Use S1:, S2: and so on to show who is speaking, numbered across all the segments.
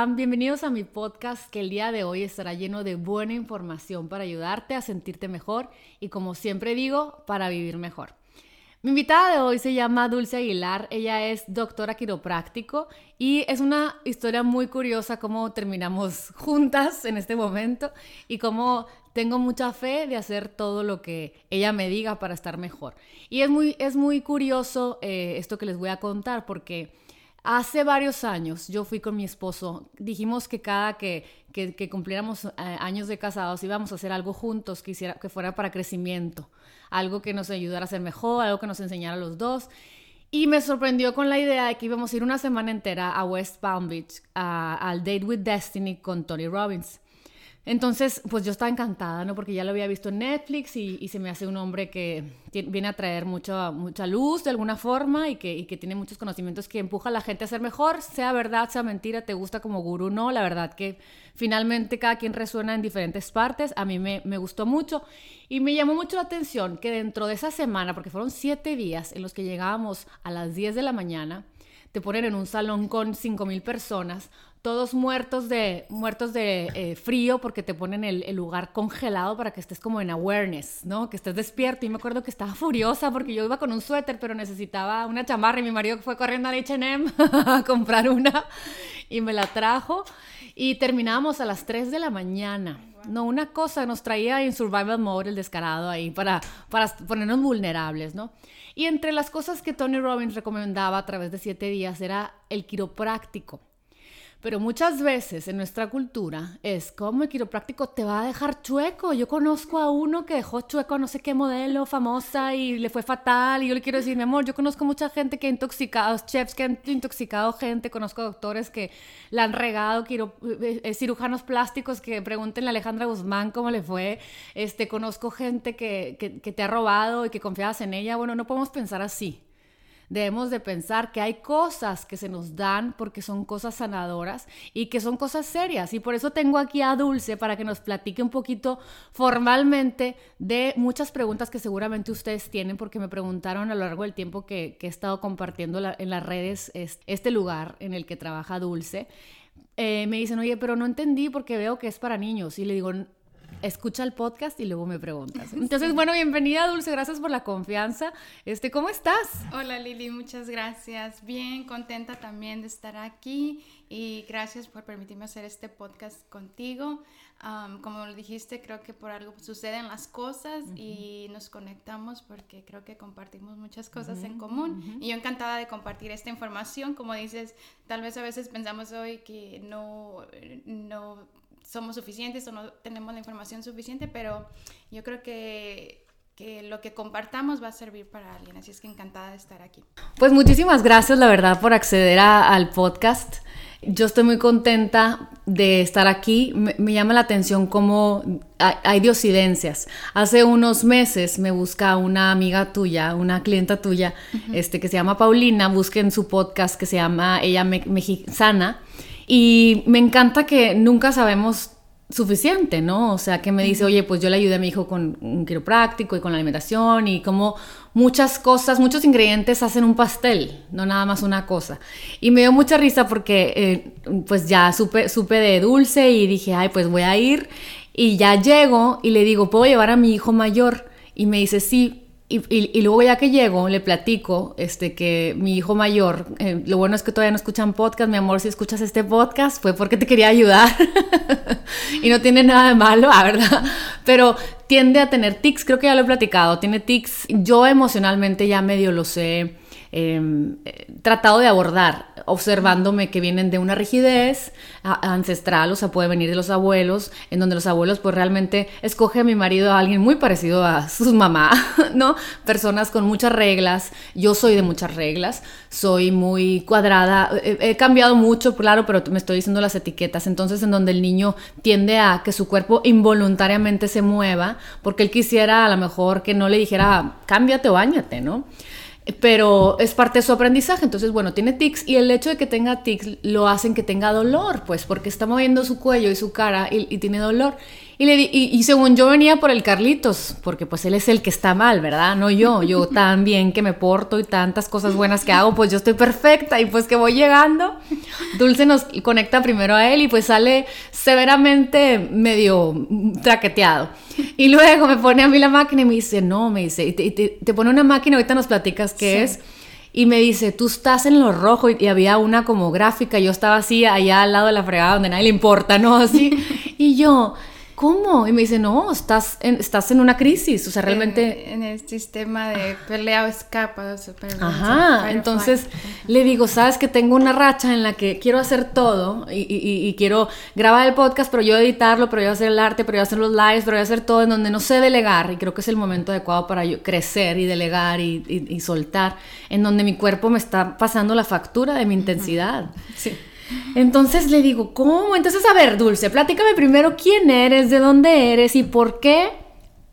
S1: están? Bienvenidos a mi podcast que el día de hoy estará lleno de buena información para ayudarte a sentirte mejor y como siempre digo, para vivir mejor. Mi invitada de hoy se llama Dulce Aguilar, ella es doctora quiropráctico y es una historia muy curiosa cómo terminamos juntas en este momento y cómo tengo mucha fe de hacer todo lo que ella me diga para estar mejor. Y es muy, es muy curioso eh, esto que les voy a contar porque Hace varios años yo fui con mi esposo, dijimos que cada que, que, cumpliéramos eh, años de casados íbamos a hacer algo juntos que, que fuera para crecimiento, algo que nos ayudara a ser mejor, algo que nos enseñara a los dos. Y me sorprendió con la idea de que íbamos a ir una semana entera a West Palm Beach al Date with Destiny con Tony Robbins. Entonces, pues yo estaba encantada, ¿no? Porque ya lo había visto en Netflix y, se me hace un hombre que viene a traer mucha, mucha luz de alguna forma y que, que, tiene muchos conocimientos que empuja a la gente a ser mejor, sea verdad, sea mentira, te gusta como gurú, no. La verdad que finalmente cada quien resuena en diferentes partes. A mí me, me gustó mucho y me llamó mucho la atención que dentro de esa semana, porque fueron siete días en los que llegábamos a las 10 de la mañana, te ponen en un salón con 5.000 personas, todos muertos de, muertos de eh, frío porque te ponen el, lugar congelado para que estés como en awareness, ¿no? Que estés despierto. Y me acuerdo que estaba furiosa porque yo iba con un suéter, pero necesitaba una chamarra y mi marido fue corriendo al H&M a comprar una y me la trajo. Y terminábamos a las 3 de la mañana. No, una cosa nos traía en survival mode el descarado ahí para, para ponernos vulnerables, ¿no? Y entre las cosas que Tony Robbins recomendaba a través de siete días era el quiropráctico. Pero muchas veces en nuestra cultura es como el quiropráctico te va a dejar chueco. Yo conozco a uno que dejó chueco a no sé qué modelo famosa y le fue fatal. Y yo le quiero decir, mi amor, yo conozco mucha gente que ha intoxicado, chefs que han intoxicado gente, conozco doctores que la han regado, eh, eh, cirujanos plásticos que pregunten a Alejandra Guzmán cómo le fue. Este, conozco gente que, que, que te ha robado y que confiabas en ella. Bueno, no podemos pensar así debemos de pensar que hay cosas que se nos dan porque son cosas sanadoras y que son cosas serias. Y por eso tengo aquí a Dulce para que nos platique un poquito formalmente de muchas preguntas que seguramente ustedes tienen porque me preguntaron a lo largo del tiempo que, he estado compartiendo en las redes este lugar en el que trabaja Dulce. Eh, me dicen, oye, pero no entendí porque veo que es para niños. Y le digo, escucha el podcast y luego me preguntas. Entonces, bueno, bienvenida Dulce, gracias por la confianza. Este, ¿cómo estás?
S2: Hola Lili, muchas gracias. Bien, contenta también de estar aquí y gracias por permitirme hacer este podcast contigo. Como lo dijiste, creo que por algo suceden las cosas y nos conectamos porque creo que compartimos muchas cosas en común. Y yo encantada de compartir esta información. Como dices, tal vez a veces pensamos hoy que no, no somos suficientes o no tenemos la información suficiente, pero yo creo que, que lo que compartamos va a servir para alguien, así es que encantada de estar aquí.
S1: Pues muchísimas gracias, la verdad, por acceder al podcast. Yo estoy muy contenta de estar aquí. Me, llama la atención cómo hay, hay, diosidencias. Hace unos meses me busca una amiga tuya, una clienta tuya, este, que se llama Paulina. Busquen su podcast que se llama Ella Mexicana. Y me encanta que nunca sabemos suficiente, ¿no? O sea, que me dice, oye, pues yo le ayudé a mi hijo con un quiropráctico y con la alimentación y como muchas cosas, muchos ingredientes hacen un pastel, no nada más una cosa. Y me dio mucha risa porque eh, pues ya supe, supe de dulce y dije, ay, pues voy a ir. Y ya llego y le digo, ¿puedo llevar a mi hijo mayor? Y me dice, sí, y, luego ya que llego, le platico este, que mi hijo mayor, eh, lo bueno es que todavía no escuchan podcast, mi amor, si escuchas este podcast fue porque te quería ayudar. Y no tiene nada de malo, la verdad, pero tiende a tener tics, creo que ya lo he platicado, tiene tics, yo emocionalmente ya medio lo sé Em, tratado de abordar, observándome que vienen de una rigidez ancestral, o sea, puede venir de los abuelos, en donde los abuelos pues realmente escoge a mi marido a alguien muy parecido a su mamá, ¿no? Personas con muchas reglas, yo soy de muchas reglas, soy muy cuadrada, he, he cambiado mucho, claro, pero me estoy diciendo las etiquetas, entonces en donde el niño tiende a que su cuerpo involuntariamente se mueva, porque él quisiera a lo mejor que no le dijera, cámbiate o bañate, ¿no? Pero es parte de su aprendizaje. Entonces, bueno, tiene tics y el hecho de que tenga tics lo hacen que tenga dolor, pues porque está moviendo su cuello y su cara y, tiene dolor. Y, le y, según yo venía por el Carlitos, porque pues él es el que está mal, ¿verdad? No yo, yo tan bien que me porto y tantas cosas buenas que hago, pues yo estoy perfecta y pues que voy llegando. Dulce nos conecta primero a él y pues sale severamente medio traqueteado. Y luego me pone a mí la máquina y me dice, no, me dice, y te, pone una máquina, ahorita nos platicas qué es. Y me dice, tú estás en lo rojo y, había una como gráfica, yo estaba así allá al lado de la fregada donde nadie le importa, ¿no? Así. y yo, ¿cómo? Y me dice, no, estás en, estás en una crisis, o sea, realmente...
S2: En, el sistema de pelea o escapa.
S1: Ajá, entonces le digo, sabes que tengo una racha en la que quiero hacer todo y, y, quiero grabar el podcast, pero yo editarlo, pero yo hacer el arte, pero yo hacer los lives, pero yo hacer todo en donde no sé delegar y creo que es el momento adecuado para yo crecer y delegar y, y soltar, en donde mi cuerpo me está pasando la factura de mi intensidad. Sí. Entonces le digo, ¿cómo? Entonces, a ver, Dulce, platícame primero quién eres, de dónde eres y por qué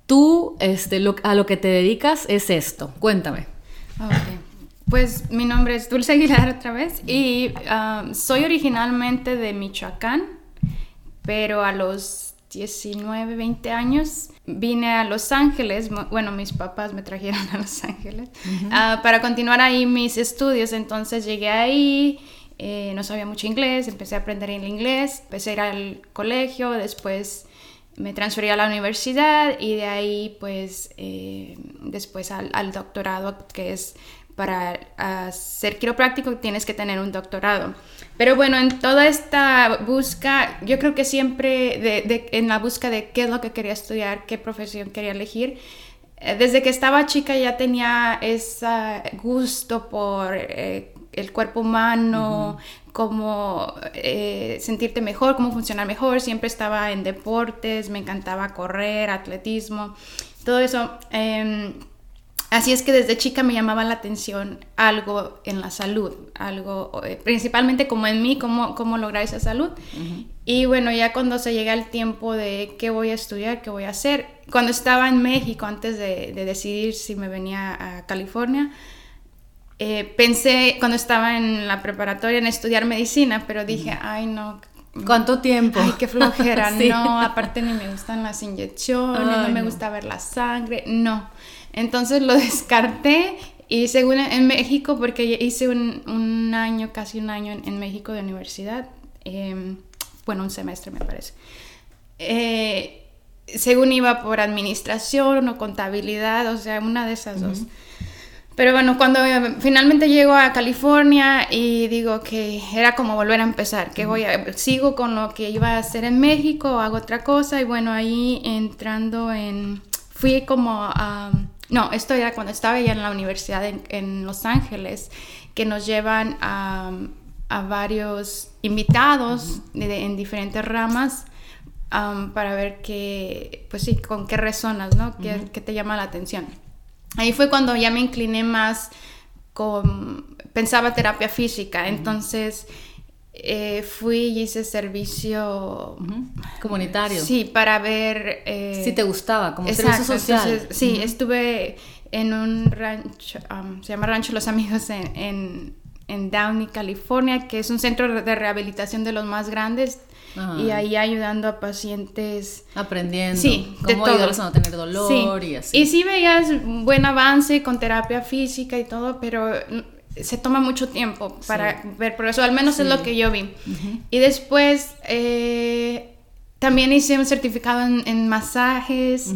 S1: tú este, a lo que te dedicas es esto. Cuéntame.
S2: Pues mi nombre es Dulce Aguilar otra vez y um, soy originalmente de Michoacán, pero a los 19, 20 años vine a Los Ángeles, bueno, mis papás me trajeron a Los Ángeles ah, para continuar ahí mis estudios, entonces llegué ahí eh, no sabía mucho inglés, empecé a aprender el inglés, empecé a ir al colegio, después me transferí a la universidad y de ahí pues eh, después al, doctorado que es para ser quiropráctico tienes que tener un doctorado. Pero bueno, en toda esta busca, yo creo que siempre de, en la busca de qué es lo que quería estudiar, qué profesión quería elegir, eh, desde que estaba chica ya tenía ese gusto por el cuerpo humano, cómo eh, sentirte mejor, cómo funcionar mejor. Siempre estaba en deportes, me encantaba correr, atletismo, todo eso. Em, así es que desde chica me llamaba la atención algo en la salud, algo eh, principalmente como en mí, cómo, cómo lograr esa salud. Y bueno, ya cuando se llega el tiempo de qué voy a estudiar, qué voy a hacer, cuando estaba en México, antes de, de decidir si me venía a California, eh, pensé cuando estaba en la preparatoria en estudiar medicina, pero dije, ay no.
S1: ¿Cuánto tiempo?
S2: Ay, qué flojera, no, aparte ni me gustan las inyecciones, no me gusta ver la sangre, no. Entonces lo descarté y según en México, porque hice un, un año, casi un año en, México de universidad, em, bueno, un semestre me parece. Eh, según iba por administración o contabilidad, o sea, una de esas dos. Pero bueno, cuando eh, finalmente llego a California y digo que era como volver a empezar, que voy a, sigo con lo que iba a hacer en México, hago otra cosa y bueno, ahí entrando en, fui como a, no, esto era cuando estaba ya en la universidad en, Los Ángeles, que nos llevan a, a varios invitados en diferentes ramas. para ver qué, pues sí, con qué resonas, ¿no? ¿Qué, te llama la atención? Ahí fue cuando ya me incliné más con, pensaba terapia física, entonces eh, fui y hice servicio
S1: comunitario.
S2: Sí, para ver...
S1: Eh, si te gustaba, como servicio social.
S2: sí, estuve en un rancho, se llama Rancho Los Amigos en, en Downey, California, que es un centro de rehabilitación de los más grandes y ahí ayudando a pacientes.
S1: Aprendiendo.
S2: Sí,
S1: cómo ayudarlos a no tener dolor y así.
S2: Y sí veías buen avance con terapia física y todo, pero se toma mucho tiempo para ver progreso, al menos es lo que yo vi. Y después eh, también hice un certificado en, masajes,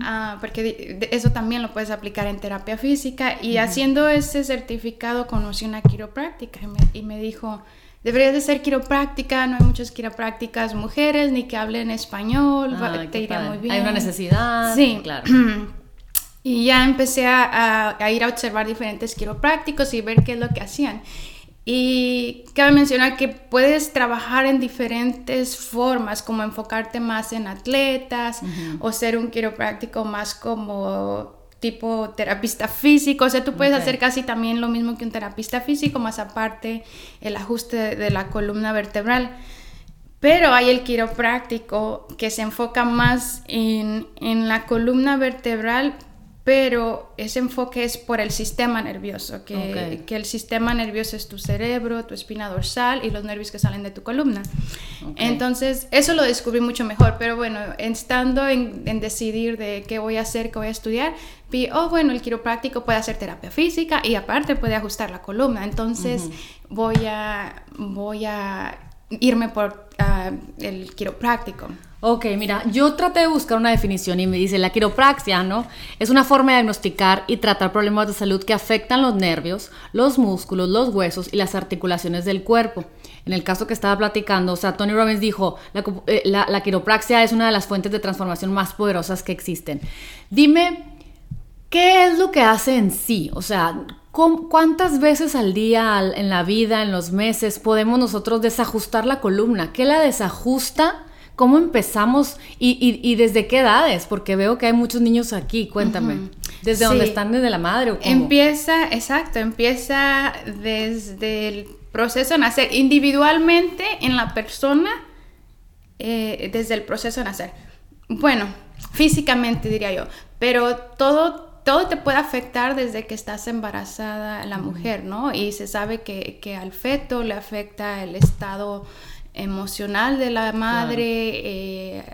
S2: ah, porque eso también lo puedes aplicar en terapia física. Y haciendo ese certificado conocí una quiropráctica y me dijo, deberías de ser quiropráctica, no hay muchas quiroprácticas mujeres ni que hablen español, te irá muy bien.
S1: Hay una necesidad.
S2: Sí, claro. Y ya empecé a, ir a observar diferentes quiroprácticos y ver qué es lo que hacían. Y cabe mencionar que puedes trabajar en diferentes formas, como enfocarte más en atletas o ser un quiropráctico más como tipo terapista físico, o sea, tú puedes hacer casi también lo mismo que un terapista físico, más aparte el ajuste de la columna vertebral. Pero hay el quiropráctico que se enfoca más en, en la columna vertebral, pero ese enfoque es por el sistema nervioso, que, que, el sistema nervioso es tu cerebro, tu espina dorsal y los nervios que salen de tu columna. Entonces, eso lo descubrí mucho mejor, pero bueno, estando en, en, decidir de qué voy a hacer, qué voy a estudiar, vi, oh, bueno, el quiropráctico puede hacer terapia física y aparte puede ajustar la columna, entonces voy, a, voy a irme por uh, el quiropráctico.
S1: Ok, mira, yo traté de buscar una definición y me dice, la quiropraxia, ¿no? Es una forma de diagnosticar y tratar problemas de salud que afectan los nervios, los músculos, los huesos y las articulaciones del cuerpo. En el caso que estaba platicando, o sea, Tony Robbins dijo, la, eh, la quiropraxia es una de las fuentes de transformación más poderosas que existen. Dime, ¿qué es lo que hace en sí? O sea, ¿cuántas veces al día, en la vida, en los meses, podemos nosotros desajustar la columna? ¿Qué la desajusta? ¿Cómo empezamos y, desde qué edades? Porque veo que hay muchos niños aquí, cuéntame. ¿Desde dónde están? ¿Desde la madre o cómo?
S2: Empieza, exacto, empieza desde el proceso de nacer, individualmente en la persona, eh, desde el proceso de nacer. Bueno, físicamente diría yo, pero todo todo te puede afectar desde que estás embarazada la mujer, ¿no? Y se sabe que, que al feto le afecta el estado emocional de la madre, eh,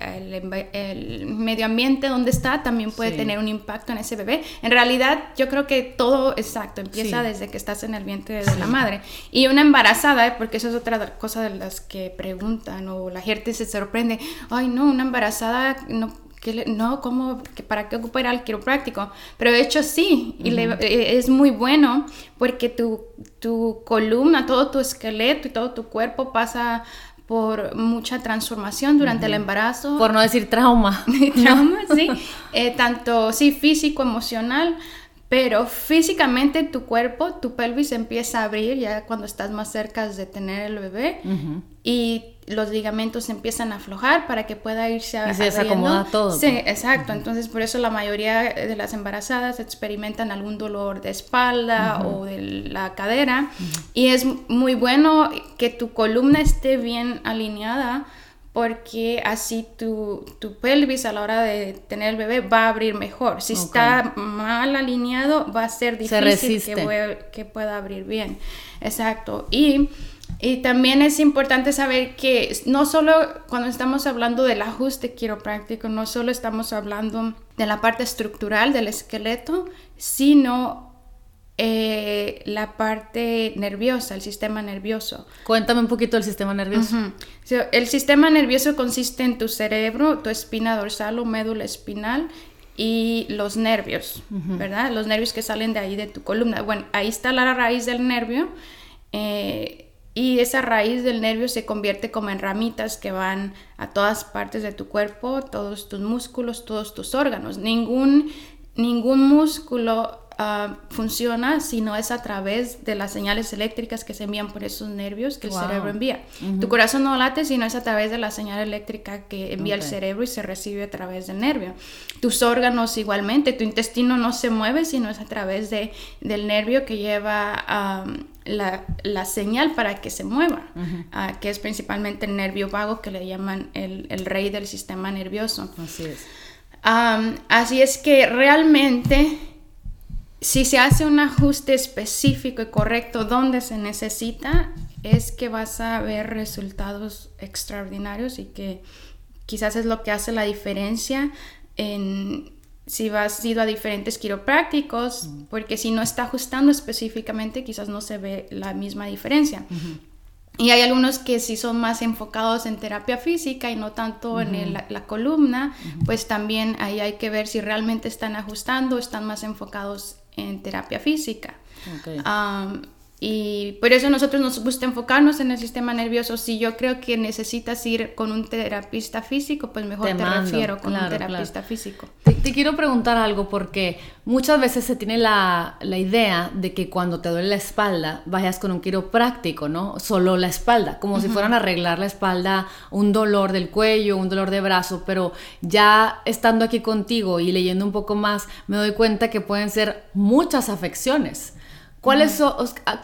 S2: el, medio ambiente donde está también puede tener un impacto en ese bebé. En realidad yo creo que todo exacto empieza desde que estás en el vientre de la madre. Y una embarazada, ¿eh? porque eso es otra cosa de las que preguntan o la gente se sorprende, ay no, una embarazada no no, ¿cómo, ¿para qué ocupar el quiropráctico? Pero de hecho sí, y eh, es muy bueno porque tu, tu columna, todo tu esqueleto y todo tu cuerpo pasa por mucha transformación durante el embarazo.
S1: Por no decir trauma.
S2: trauma, sí. Eh, tanto, sí, físico, emocional, pero físicamente tu cuerpo, tu pelvis empieza a abrir ya cuando estás más cerca de tener el bebé y los ligamentos empiezan a aflojar para que pueda irse
S1: a, y se acomoda todo.
S2: Sí, exacto. Entonces, por eso la mayoría de las embarazadas experimentan algún dolor de espalda o de la cadera. Y es muy bueno que tu columna esté bien alineada porque así tu, tu, pelvis a la hora de tener el bebé va a abrir mejor. Si está mal alineado, va a ser difícil que, que pueda abrir bien. Exacto. Y y también es importante saber que no solo cuando estamos hablando del ajuste quiropráctico, no solo estamos hablando de la parte estructural del esqueleto, sino eh, la parte nerviosa, el sistema nervioso.
S1: Cuéntame un poquito del sistema nervioso.
S2: el sistema nervioso consiste en tu cerebro, tu espina dorsal o médula espinal y los nervios, ¿verdad? Los nervios que salen de ahí de tu columna. Bueno, ahí está la raíz del nervio. Eh, y esa raíz del nervio se convierte como en ramitas que van a todas partes de tu cuerpo, todos tus músculos, todos tus órganos. Ningún, ningún músculo uh, funciona si no es a través de las señales eléctricas que se envían por esos nervios que el cerebro envía. Tu corazón no late si no es a través de la señal eléctrica que envía el cerebro y se recibe a través del nervio. Tus órganos igualmente, tu intestino no se mueve si no es a través de, del nervio que lleva... Um, la, la, señal para que se mueva, ah, que es principalmente el nervio vago que le llaman el, el rey del sistema nervioso.
S1: Así es.
S2: así es que realmente si se hace un ajuste específico y correcto donde se necesita, es que vas a ver resultados extraordinarios y que quizás es lo que hace la diferencia en si vas ido a diferentes quiroprácticos, porque si no está ajustando específicamente, quizás no se ve la misma diferencia. Y hay algunos que sí son más enfocados en terapia física y no tanto en la, columna, pues también ahí hay que ver si realmente están ajustando, están más enfocados en terapia física. Y por eso nosotros nos gusta enfocarnos en el sistema nervioso. Si yo creo que necesitas ir con un terapista físico, pues mejor te, refiero con un terapista físico.
S1: Te, quiero preguntar algo porque muchas veces se tiene la, la, idea de que cuando te duele la espalda vayas con un quiropráctico, ¿no? Solo la espalda, como si fueran a arreglar la espalda, un dolor del cuello, un dolor de brazo, pero ya estando aquí contigo y leyendo un poco más, me doy cuenta que pueden ser muchas afecciones. ¿Cuáles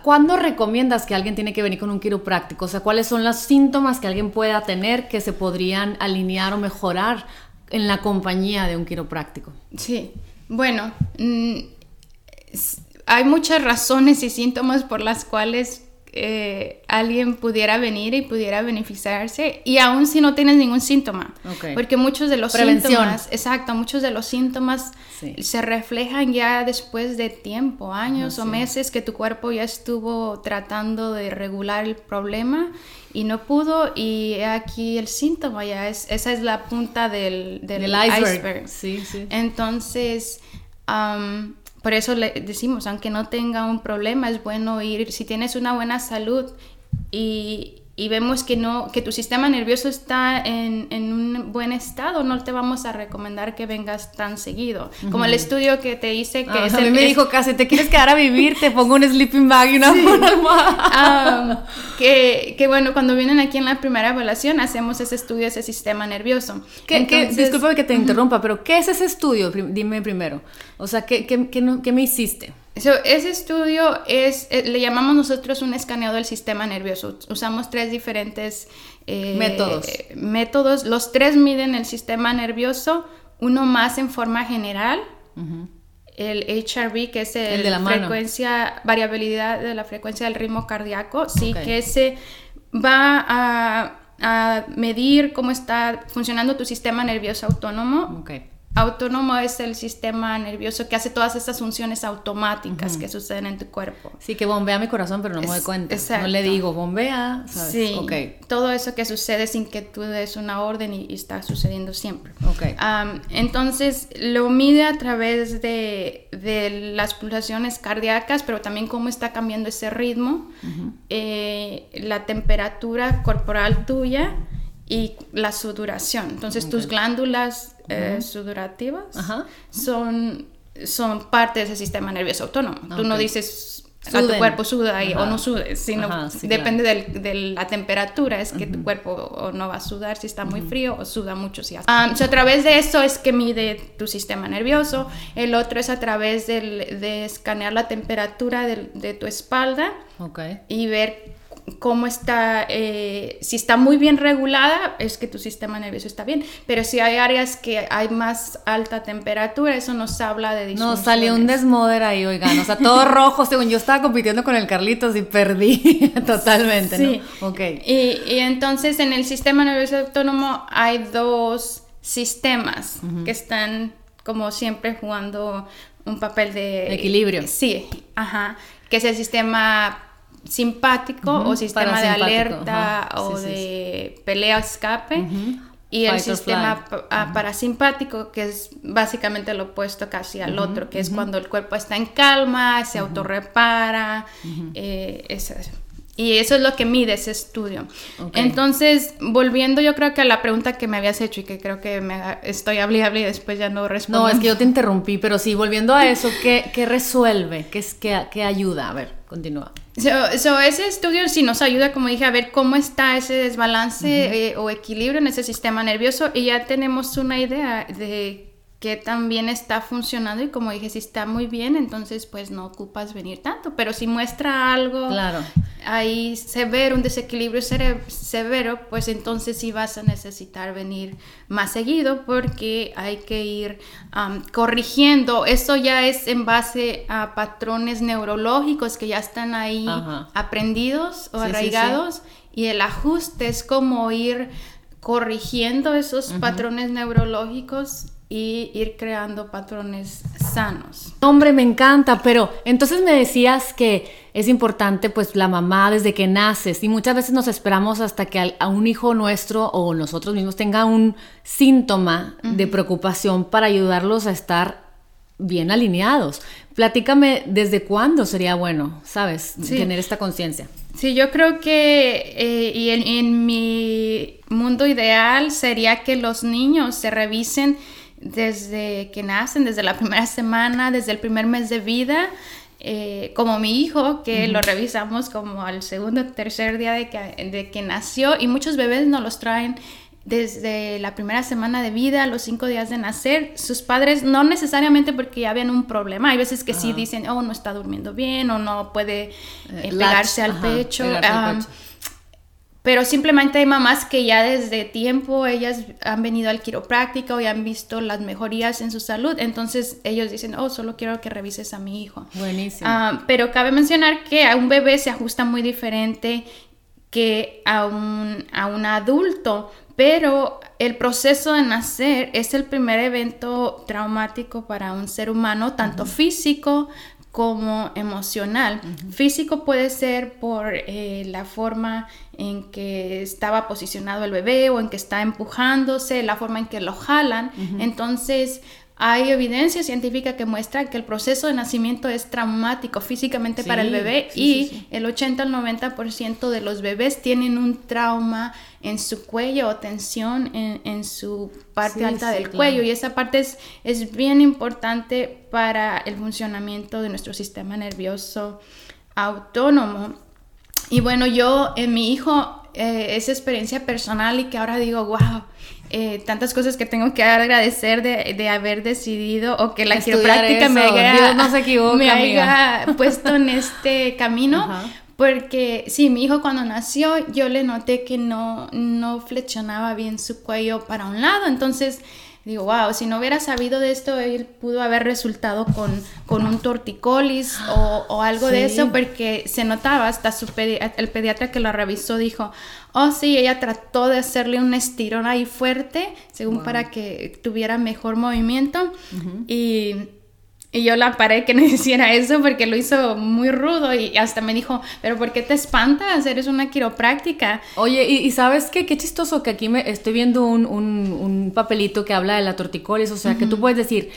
S1: ¿Cuándo recomiendas que alguien tiene que venir con un quiropráctico? O sea, ¿cuáles son los síntomas que alguien pueda tener que se podrían alinear o mejorar en la compañía de un quiropráctico?
S2: Sí. Bueno, mm, hay muchas razones y síntomas por las cuales eh, alguien pudiera venir y pudiera beneficiarse y aún si no tienes ningún síntoma. Porque muchos de los síntomas, exacto, muchos de los síntomas se reflejan ya después de tiempo, años o meses que tu cuerpo ya estuvo tratando de regular el problema y no pudo y aquí el síntoma ya es, esa es la punta del, del, iceberg. Sí. Entonces, por eso le decimos, aunque no tenga un problema, es bueno ir, si tienes una buena salud y, y vemos que no que tu sistema nervioso está en, en, un buen estado, no te vamos a recomendar que vengas tan seguido. Como el estudio que te hice que
S1: ah, a mí me dijo casi, ¿te quieres quedar a vivir? Te pongo un sleeping bag y una,
S2: almohada. que, que, bueno, cuando vienen aquí en la primera evaluación hacemos ese estudio ese sistema nervioso.
S1: ¿Qué, disculpa que te interrumpa, pero ¿qué es ese estudio? Dime primero. O sea, ¿qué, qué, qué me hiciste?
S2: Ese estudio es, eh, le llamamos nosotros un escaneo del sistema nervioso. Usamos tres diferentes
S1: eh, métodos.
S2: métodos. Los tres miden el sistema nervioso, uno más en forma general. El HRV, que es el, de la frecuencia, variabilidad de la frecuencia del ritmo cardíaco, sí, que ese va a, a, medir cómo está funcionando tu sistema nervioso autónomo. Okay. Autónomo es el sistema nervioso que hace todas estas funciones automáticas que suceden en tu cuerpo.
S1: Sí, que bombea mi corazón, pero no me doy cuenta. No le digo, bombea, ¿sabes?
S2: Sí, okay. todo eso que sucede sin que tú des una orden y, está sucediendo siempre.
S1: Okay.
S2: entonces, lo mide a través de, de, las pulsaciones cardíacas, pero también cómo está cambiando ese ritmo, eh, la temperatura corporal tuya y la sudoración. Entonces, tus glándulas eh, sudorativas son, son parte de ese sistema nervioso autónomo. Tú no dices a tu cuerpo suda o no sudes, sino depende de la temperatura, es que tu cuerpo o no va a sudar si está muy frío o suda mucho si hace. Um, a través de eso es que mide tu sistema nervioso, el otro es a través de escanear la temperatura de, de tu espalda y ver cómo está, eh, si está muy bien regulada, es que tu sistema nervioso está bien, pero si hay áreas que hay más alta temperatura, eso nos habla de
S1: No, salió un desmoder ahí, oigan, o sea, todo rojo, según yo estaba compitiendo con el Carlitos y perdí totalmente, sí.
S2: ¿no? Y, y, entonces en el sistema nervioso autónomo hay dos sistemas que están como siempre jugando un papel de...
S1: Equilibrio.
S2: Sí, ajá, que es el sistema simpático o sistema de alerta o de pelea escape. Y el sistema ah, parasimpático, que es básicamente lo opuesto casi al otro, que es cuando el cuerpo está en calma, se autorrepara, eh, y eso es lo que mide ese estudio. Entonces, volviendo yo creo que a la pregunta que me habías hecho y que creo que me estoy hablando y después ya no respondo.
S1: No, es que yo te interrumpí, pero sí, volviendo a eso, ¿qué, qué resuelve? ¿Qué, es, qué, qué ayuda? A ver, continúa.
S2: So, ese estudio sí nos ayuda, como dije, a ver cómo está ese desbalance eh, o equilibrio en ese sistema nervioso. Y ya tenemos una idea de que también está funcionando y como dije, si está muy bien, entonces pues no ocupas venir tanto, pero si muestra algo
S1: claro.
S2: ahí severo, un desequilibrio severo, pues entonces sí vas a necesitar venir más seguido porque hay que ir corrigiendo. Eso ya es en base a patrones neurológicos que ya están ahí aprendidos o arraigados y el ajuste es como ir corrigiendo esos patrones neurológicos y ir creando patrones sanos.
S1: Hombre, me encanta, pero entonces me decías que es importante pues la mamá desde que naces y muchas veces nos esperamos hasta que a un hijo nuestro o nosotros mismos tenga un síntoma de preocupación para ayudarlos a estar bien alineados. Platícame desde cuándo sería bueno, ¿sabes? Tener esta conciencia.
S2: Sí, yo creo que eh, y en mi mundo ideal sería que los niños se revisen desde que nacen, desde la primera semana, desde el primer mes de vida, eh, como mi hijo, que lo revisamos como al segundo o tercer día de que, de que nació, y muchos bebés nos los traen desde la primera semana de vida, los cinco días de nacer, sus padres, no necesariamente porque ya habían un problema, hay veces que sí dicen, oh, no está durmiendo bien o no puede eh, pegarse al pecho pero simplemente hay mamás que ya desde tiempo ellas han venido al quiropráctico y han visto las mejorías en su salud, entonces ellos dicen, oh, solo quiero que revises a mi hijo.
S1: Buenísimo.
S2: Ah, pero cabe mencionar que a un bebé se ajusta muy diferente que a un, a un adulto, pero el proceso de nacer es el primer evento traumático para un ser humano, tanto físico como emocional. Físico puede ser por eh, la forma en que estaba posicionado el bebé o en que está empujándose, la forma en que lo jalan. Entonces, hay evidencia científica que muestra que el proceso de nacimiento es traumático físicamente para el bebé y el 80 al 90% de los bebés tienen un trauma en su cuello o tensión en, su parte alta del cuello. Y esa parte es, es bien importante para el funcionamiento de nuestro sistema nervioso autónomo. Y bueno, yo en mi hijo, eh, esa experiencia personal y que ahora digo, wow, eh, tantas cosas que tengo que agradecer de, de haber decidido o que la quiropráctica me haya,
S1: no se equivoca,
S2: me haya puesto en este camino. Porque sí, mi hijo cuando nació yo le noté que no, no flexionaba bien su cuello para un lado. Entonces digo, wow, si no hubiera sabido de esto, él pudo haber resultado con, con un torticolis o, o algo de eso, porque se notaba, hasta su el pediatra que lo revisó dijo, oh sí, ella trató de hacerle un estirón ahí fuerte, según para que tuviera mejor movimiento. Y y yo la paré que no hiciera eso porque lo hizo muy rudo y hasta me dijo, pero ¿por qué te espantas? Eres una quiropráctica.
S1: Oye, y, sabes qué, qué chistoso que aquí me estoy viendo un, un, papelito que habla de la torticolis, o sea, que tú puedes decir,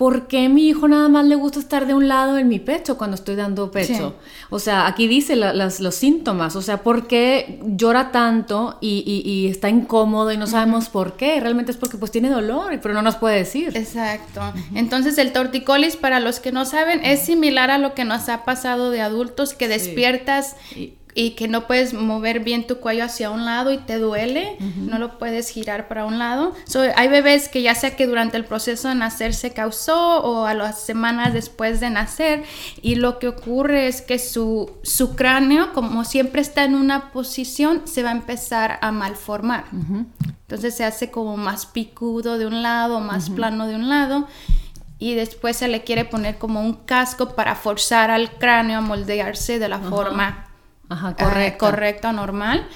S1: ¿por qué mi hijo nada más le gusta estar de un lado en mi pecho cuando estoy dando pecho? O sea, aquí dice los síntomas, o sea, ¿por qué llora tanto y, está incómodo y no sabemos por qué? Realmente es porque pues tiene dolor, pero no nos puede decir.
S2: Exacto. Entonces el torticolis, para los que no saben, es similar a lo que nos ha pasado de adultos, que despiertas y que no puedes mover bien tu cuello hacia un lado y te duele, no lo puedes girar para un lado. hay bebés que ya sea que durante el proceso de nacer se causó o a las semanas después de nacer y lo que ocurre es que su, su cráneo, como siempre está en una posición, se va a empezar a malformar. Entonces se hace como más picudo de un lado, más plano de un lado y después se le quiere poner como un casco para forzar al cráneo a moldearse de la forma
S1: Ajá,
S2: ah, correcto. correcto, normal.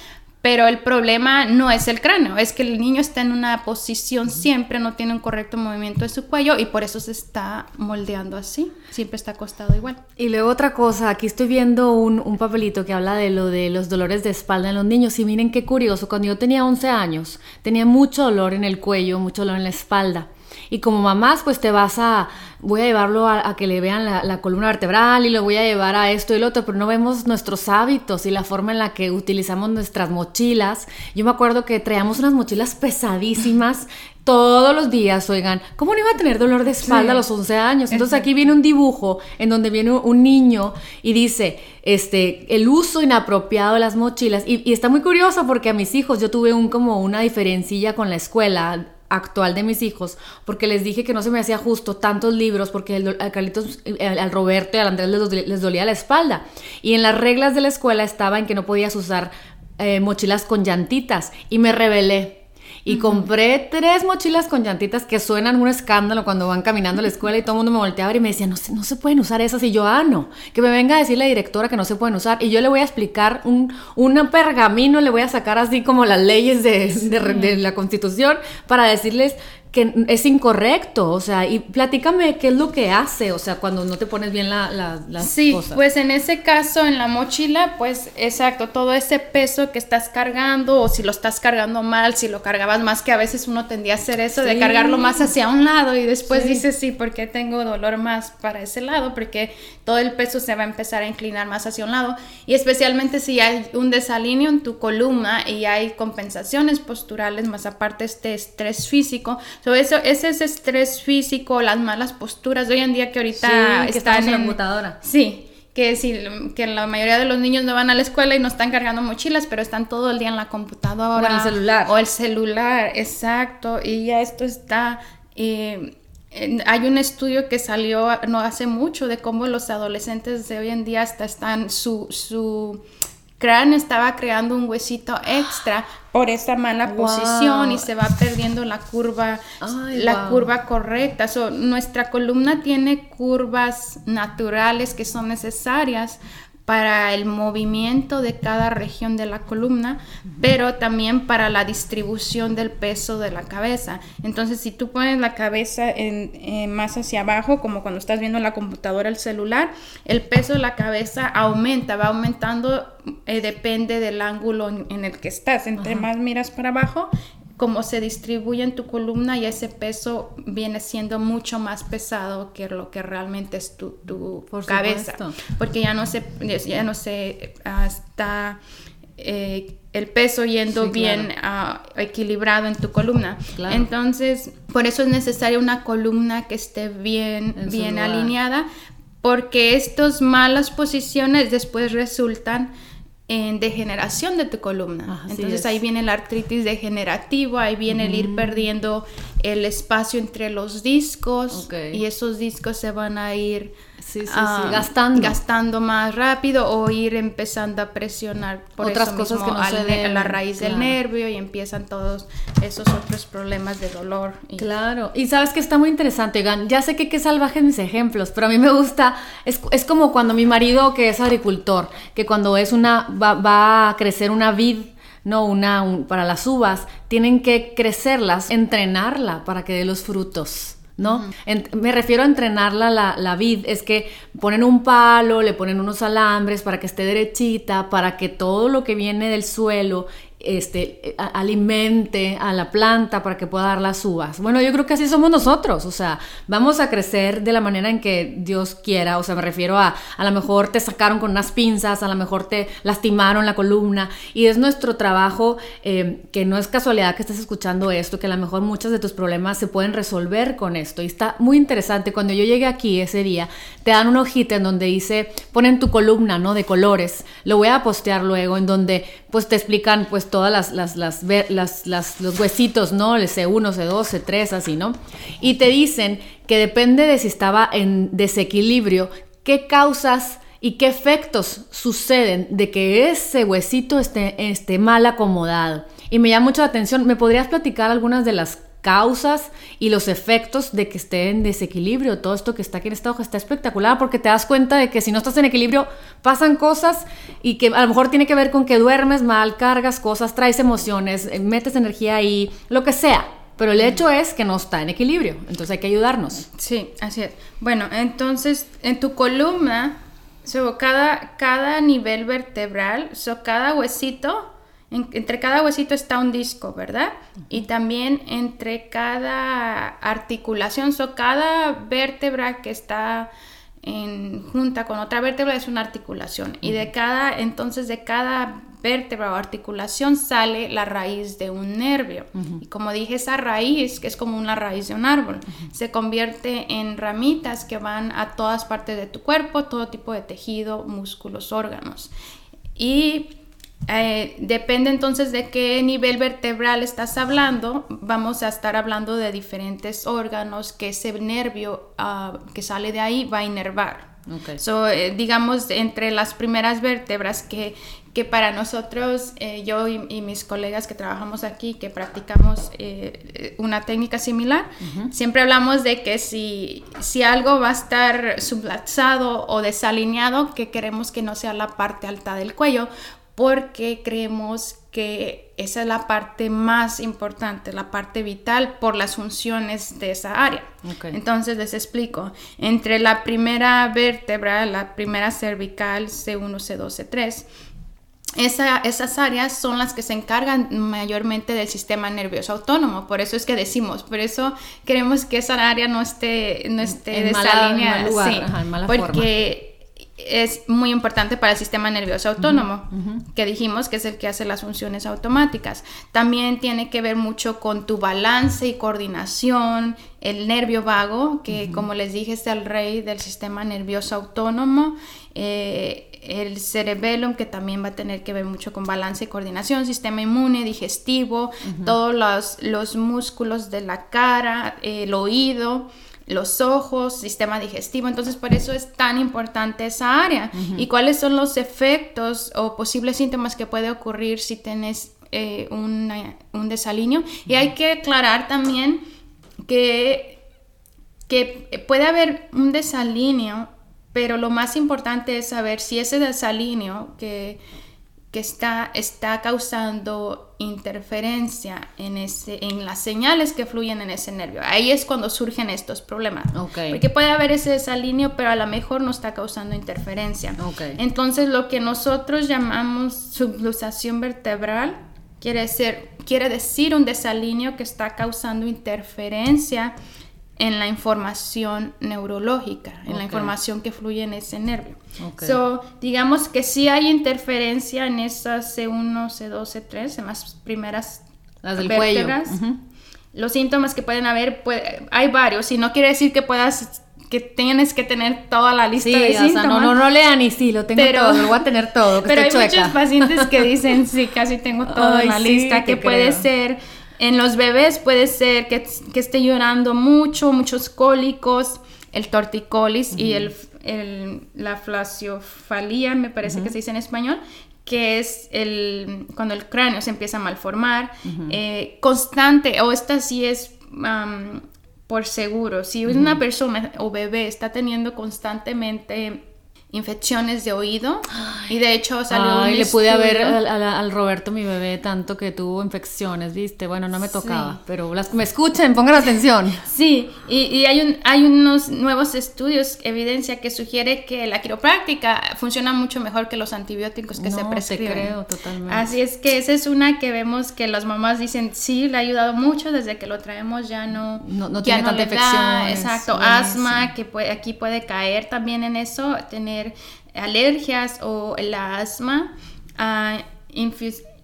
S2: Pero el problema no es el cráneo, es que el niño está en una posición siempre, no tiene un correcto movimiento de su cuello y por eso se está moldeando así, siempre está acostado igual.
S1: Y luego otra cosa, aquí estoy viendo un, un, papelito que habla de lo de los dolores de espalda en los niños y miren qué curioso, cuando yo tenía 11 años tenía mucho dolor en el cuello, mucho dolor en la espalda. Y como mamás, pues te vas a, voy a llevarlo a, que le vean la, columna vertebral y lo voy a llevar a esto y lo otro, pero no vemos nuestros hábitos y la forma en la que utilizamos nuestras mochilas. Yo me acuerdo que traíamos unas mochilas pesadísimas todos los días, oigan, ¿cómo no iba a tener dolor de espalda a los 11 años? Entonces aquí viene un dibujo en donde viene un niño y dice, este, el uso inapropiado de las mochilas. Y, y está muy curioso porque a mis hijos yo tuve un como una diferencilla con la escuela actual de mis hijos, porque les dije que no se me hacía justo tantos libros, porque al Carlitos, al Roberto y al Andrés les, dolía la espalda. Y en las reglas de la escuela estaba en que no podías usar eh, mochilas con llantitas. Y me rebelé. Y compré tres mochilas con llantitas que suenan un escándalo cuando van caminando a la escuela y todo el mundo me volteaba y me decía, no, no se pueden usar esas. Y yo, ah, no, que me venga a decir la directora que no se pueden usar. Y yo le voy a explicar un, un pergamino, le voy a sacar así como las leyes de, de la constitución para decirles que es incorrecto, o sea, y platícame qué es lo que hace, o sea, cuando no te pones bien la, la, las
S2: sí, pues en ese caso, en la mochila, pues exacto, todo ese peso que estás cargando, o si lo estás cargando mal, si lo cargabas más, que a veces uno tendía a hacer eso, de cargarlo más hacia un lado y después dices, sí, porque tengo dolor más para ese lado, porque todo el peso se va a empezar a inclinar más hacia un lado, y especialmente si hay un desalineo en tu columna y hay compensaciones posturales, más aparte este estrés físico, eso, ese es estrés físico, las malas posturas de hoy en día que ahorita están
S1: en la computadora.
S2: Sí, que, si, que la mayoría de los niños no van a la escuela y no están cargando mochilas, pero están todo el día en la computadora.
S1: O en el celular.
S2: O el celular, exacto. Y ya esto está... Eh, hay un estudio que salió no hace mucho de cómo los adolescentes de hoy en día hasta están su, su cráneo estaba creando un huesito extra por esa mala posición y se va perdiendo la curva, la curva correcta. nuestra columna tiene curvas naturales que son necesarias para el movimiento de cada región de la columna, pero también para la distribución del peso de la cabeza. Entonces, si tú pones la cabeza en, más hacia abajo, como cuando estás viendo la computadora, el celular, el peso de la cabeza aumenta, va aumentando, eh, depende del ángulo en, el que estás. Entre más miras para abajo, como se distribuye en tu columna y ese peso viene siendo mucho más pesado que lo que realmente es tu, tu cabeza. Porque ya no se, ya no se ah, está eh, el peso yendo bien ah, equilibrado en tu columna. Entonces, por eso es necesaria una columna que esté bien, bien alineada, porque estas malas posiciones después resultan en degeneración de tu columna. Entonces ahí viene la artritis degenerativa, ahí viene el ir mm. perdiendo el espacio entre los discos y esos discos se van a ir
S1: Ah, gastando.
S2: gastando más rápido o ir empezando a presionar por otras cosas que no se la raíz del nervio y empiezan todos esos otros problemas de dolor.
S1: Claro, y sabes que está muy interesante, Gan. Ya sé que qué salvajes mis ejemplos, pero a mí me gusta, es, es como cuando mi marido que es agricultor, que cuando es una, va, va a crecer una vid no una para las uvas, tienen que crecerlas, entrenarla para que dé los frutos. ¿No? me refiero a entrenarla la, la vid, es que ponen un palo, le ponen unos alambres para que esté derechita, para que todo lo que viene del suelo este, alimente a la planta para que pueda dar las uvas. Bueno, yo creo que así somos nosotros, o sea, vamos a crecer de la manera en que Dios quiera, o sea, me refiero a, a lo mejor te sacaron con unas pinzas, a lo mejor te lastimaron la columna, y es nuestro trabajo, eh, que no es casualidad que estés escuchando esto, que a lo mejor muchos de tus problemas se pueden resolver con esto, y está muy interesante, cuando yo llegué aquí ese día, te dan una hojita en donde dice, ponen tu columna, ¿no? De colores, lo voy a postear luego, en donde pues te explican pues todas las, las, las, las, los huesitos, ¿no? El C1, C2, C3, así, ¿no? Y te dicen que depende de si estaba en desequilibrio, qué causas y qué efectos suceden de que ese huesito esté, esté mal acomodado. Y me llama mucho la atención, ¿me podrías platicar algunas de las causas y los efectos de que esté en desequilibrio. Todo esto que está aquí en esta hoja está espectacular porque te das cuenta de que si no estás en equilibrio pasan cosas y que a lo mejor tiene que ver con que duermes mal, cargas cosas, traes emociones, eh, metes energía ahí, lo que sea. Pero el hecho es que no está en equilibrio, entonces hay que ayudarnos.
S2: Sí, así es. Bueno, entonces en tu columna, cada, cada nivel vertebral, so, cada huesito entre cada huesito está un disco, ¿verdad? Y también entre cada articulación, so cada vértebra que está en junta con otra vértebra es una articulación. Y de cada, entonces de cada vértebra o articulación sale la raíz de un nervio. Y como dije, esa raíz, que es como una raíz de un árbol, se convierte en ramitas que van a todas partes de tu cuerpo, todo tipo de tejido, músculos, órganos. Y eh, depende entonces de qué nivel vertebral estás hablando, vamos a estar hablando de diferentes órganos que ese nervio ah, que sale de ahí va a inervar. So, eh, digamos, entre las primeras vértebras que, que para nosotros, eh, yo y, mis colegas que trabajamos aquí, que practicamos una técnica similar, siempre hablamos de que si, si algo va a estar subluxado o desalineado, que queremos que no sea la parte alta del cuello, porque creemos que esa es la parte más importante, la parte vital por las funciones de esa área. Entonces les explico, entre la primera vértebra, la primera cervical, C1, C2, C3, esas áreas son las que se encargan mayormente del sistema nervioso autónomo. Por eso es que decimos, por eso queremos que esa área no esté, no esté desalineada. sí, porque es muy importante para el sistema nervioso autónomo, que dijimos que es el que hace las funciones automáticas. También tiene que ver mucho con tu balance y coordinación, el nervio vago, que como les dije es el rey del sistema nervioso autónomo, eh, el cerebellum, que también va a tener que ver mucho con balance y coordinación, sistema inmune, digestivo, todos los, los, músculos de la cara, el oído, los ojos, sistema digestivo. Entonces, por eso es tan importante esa área. ¿Y cuáles son los efectos o posibles síntomas que puede ocurrir si tienes eh, un desalineo? Y hay que aclarar también que, que puede haber un desalineo, pero lo más importante es saber si ese desalineo que que está, está causando interferencia en, ese, en las señales que fluyen en ese nervio. Ahí es cuando surgen estos problemas. Porque puede haber ese desalineo, pero a lo mejor no está causando interferencia. Entonces, lo que nosotros llamamos subluxación vertebral quiere, ser, quiere decir un desalineo que está causando interferencia en la información neurológica, en la información que fluye en ese nervio. So, digamos que si hay interferencia en esas C1, C2, C3, en las primeras
S1: las del vértebras.
S2: Los síntomas que pueden haber, hay varios, y no quiere decir que puedas que tienes que tener toda la lista de síntomas.
S1: no, no, no lean y sí, lo tengo todo, lo voy a tener todo.
S2: pero hay muchos pacientes que dicen, sí, casi tengo toda la lista, que puede ser en los bebés puede ser que, esté llorando mucho, muchos cólicos, el torticolis y el, la flaciofalía, me parece que se dice en español, que es el, cuando el cráneo se empieza a malformar, eh, constante, o esta sí es por seguro, si una persona o bebé está teniendo constantemente infecciones de oído. Y de hecho salió
S1: Ay, le pude ver al, Roberto mi bebé tanto que tuvo infecciones viste bueno no me tocaba pero las me escuchen pongan atención.
S2: Sí y, hay un hay unos nuevos estudios evidencia que sugiere que la quiropráctica funciona mucho mejor que los antibióticos que se prescriben.
S1: creo totalmente.
S2: Así es que esa es una que vemos que las mamás dicen sí le ha ayudado mucho desde que lo traemos ya no
S1: no, tiene tanta infección
S2: exacto asma que puede, aquí puede caer también en eso tener alergias o el asma,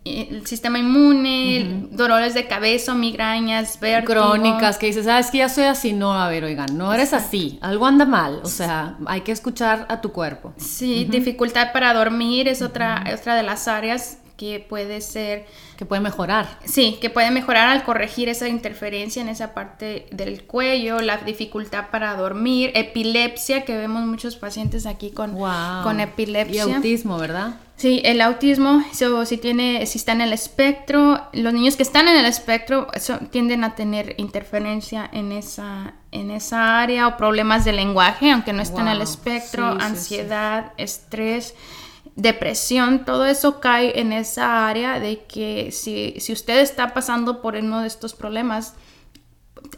S2: el sistema inmune, dolores de cabeza, migrañas, vértigo.
S1: Crónicas, que dices, sabes que ya soy así. No, a ver, oigan, no eres así. Algo anda mal. O sea, hay que escuchar a tu cuerpo.
S2: Sí, dificultad para dormir es otra, otra de las áreas que puede ser...
S1: Que puede mejorar.
S2: Sí, que puede mejorar al corregir esa interferencia en esa parte del cuello, la dificultad para dormir, epilepsia, que vemos muchos pacientes aquí con, con epilepsia.
S1: Y autismo, ¿verdad?
S2: Sí, el autismo, si, tiene, si está en el espectro, los niños que están en el espectro tienden a tener interferencia en esa, en esa área o problemas de lenguaje, aunque no están en el espectro, ansiedad, estrés depresión, todo eso cae en esa área de que si, si usted está pasando por uno de estos problemas,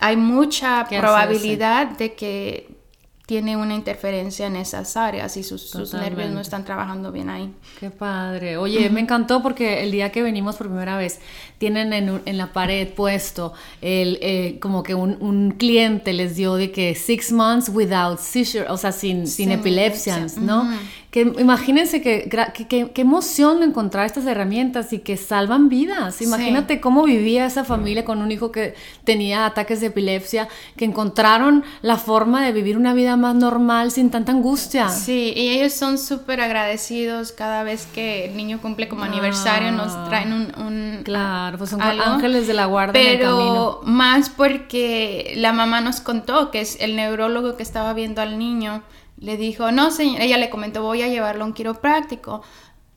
S2: hay mucha probabilidad de que tiene una interferencia en esas áreas y sus, nervios no están trabajando bien ahí.
S1: Qué padre. Oye, me encantó porque el día que venimos por primera vez tienen en, en la pared puesto el, eh, como que un, un, cliente les dio de que six months without seizure, o sea, sin, sin, epilepsias, ¿no? Que imagínense que, qué emoción encontrar estas herramientas y que salvan vidas. Imagínate cómo vivía esa familia con un hijo que tenía ataques de epilepsia, que encontraron la forma de vivir una vida más normal sin tanta angustia.
S2: Sí, y ellos son súper agradecidos cada vez que el niño cumple como aniversario, nos ah. traen un...
S1: claro, pues son ángeles de la guarda.
S2: Pero más porque la mamá nos contó que es el neurólogo que estaba viendo al niño le dijo, no, señora, ella le comentó, voy a llevarlo a un quiropráctico.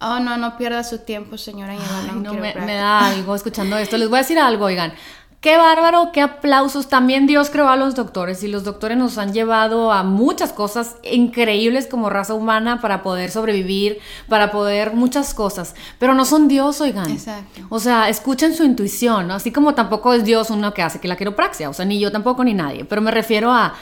S2: Oh, no, no pierda su tiempo, señora, llevarlo a un
S1: no
S2: quiropráctico.
S1: Me, me, da algo escuchando esto. Les voy a decir algo, oigan. Qué bárbaro, qué aplausos. También Dios creó a los doctores y los doctores nos han llevado a muchas cosas increíbles como raza humana para poder sobrevivir, para poder muchas cosas. Pero no son Dios, oigan.
S2: Exacto.
S1: O sea, escuchen su intuición, ¿no? así como tampoco es Dios uno que hace que la quiropraxia. O sea, ni yo tampoco ni nadie. Pero me refiero a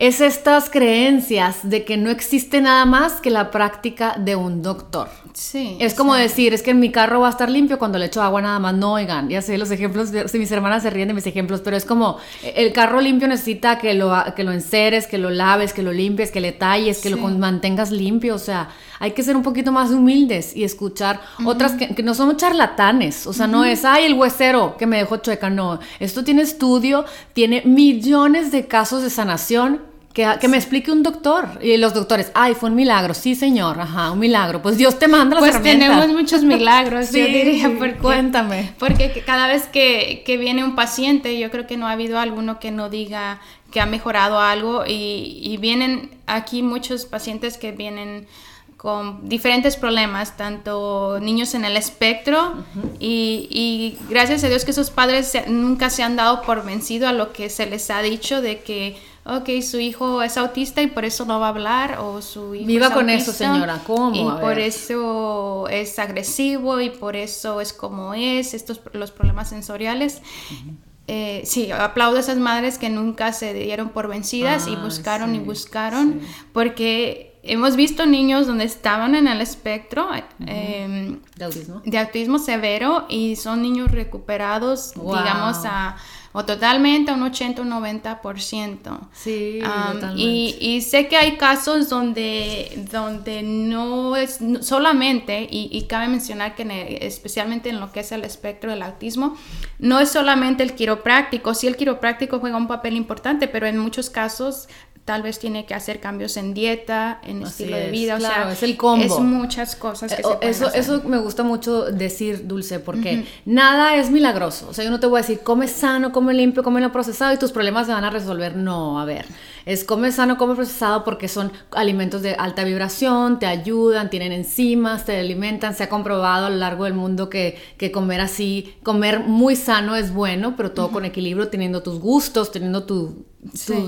S1: es estas creencias de que no existe nada más que la práctica de un doctor.
S2: Sí.
S1: Es como decir, es que mi carro va a estar limpio cuando le echo agua nada más. No, oigan, ya sé los ejemplos, si mis hermanas se ríen de mis ejemplos, pero es como, el carro limpio necesita que lo, que lo enceres, que lo laves, que lo limpies, que le talles, que lo mantengas limpio. O sea, hay que ser un poquito más humildes y escuchar otras que, no son charlatanes. O sea, no es, ay, el huesero que me dejó chueca. No, esto tiene estudio, tiene millones de casos de sanación Que, que, me explique un doctor. Y los doctores, ay, fue un milagro. Sí, señor, ajá, un milagro. Pues Dios te manda las
S2: pues tenemos muchos milagros, yo diría.
S1: Porque, cuéntame.
S2: Porque cada vez que, que, viene un paciente, yo creo que no ha habido alguno que no diga que ha mejorado algo. Y, y vienen aquí muchos pacientes que vienen con diferentes problemas, tanto niños en el espectro y, y, gracias a Dios que esos padres nunca se han dado por vencido a lo que se les ha dicho de que, ok, su hijo es autista y por eso no va a hablar o su hijo
S1: Viva con eso, señora, ¿cómo?
S2: Y por eso es agresivo y por eso es como es, estos los problemas sensoriales. Eh, sí, aplaudo a esas madres que nunca se dieron por vencidas y buscaron y buscaron, porque hemos visto niños donde estaban en el espectro em,
S1: ¿De,
S2: autismo? severo y son niños recuperados, digamos, a, o totalmente a un 80 o 90%.
S1: Sí,
S2: y, y, sé que hay casos donde, donde no es solamente, y, cabe mencionar que especialmente en lo que es el espectro del autismo, no es solamente el quiropráctico, sí el quiropráctico juega un papel importante, pero en muchos casos tal vez tiene que hacer cambios en dieta, en estilo de vida, o sea,
S1: es el combo.
S2: Es muchas cosas que
S1: eh, se eso, hacer. eso me gusta mucho decir, Dulce, porque nada es milagroso. O sea, yo no te voy a decir, come sano, come limpio, come lo procesado y tus problemas se van a resolver. No, a ver. Es come sano, come procesado porque son alimentos de alta vibración, te ayudan, tienen enzimas, te alimentan. Se ha comprobado a lo largo del mundo que, que comer así, comer muy sano es bueno, pero todo con equilibrio, teniendo tus gustos, teniendo tu,